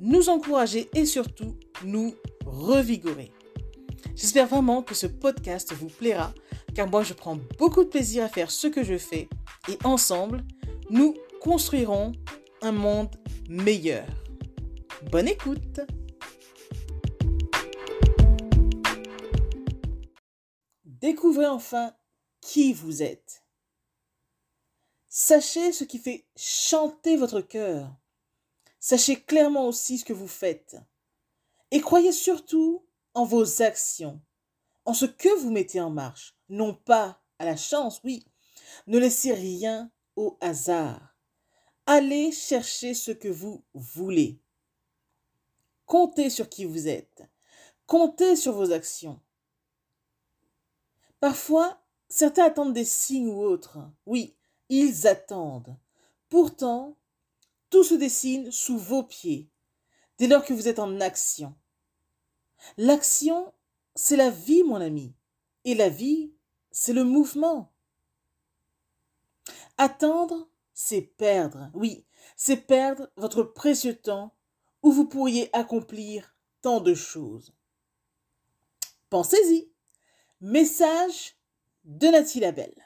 nous encourager et surtout nous revigorer. J'espère vraiment que ce podcast vous plaira car moi je prends beaucoup de plaisir à faire ce que je fais et ensemble, nous construirons un monde meilleur. Bonne écoute Découvrez enfin qui vous êtes. Sachez ce qui fait chanter votre cœur. Sachez clairement aussi ce que vous faites. Et croyez surtout en vos actions, en ce que vous mettez en marche, non pas à la chance, oui. Ne laissez rien au hasard. Allez chercher ce que vous voulez. Comptez sur qui vous êtes. Comptez sur vos actions. Parfois, certains attendent des signes ou autres. Oui, ils attendent. Pourtant, tout se dessine sous vos pieds, dès lors que vous êtes en action. L'action, c'est la vie, mon ami. Et la vie, c'est le mouvement. Attendre, c'est perdre. Oui, c'est perdre votre précieux temps où vous pourriez accomplir tant de choses. Pensez-y. Message de Nathalie Labelle.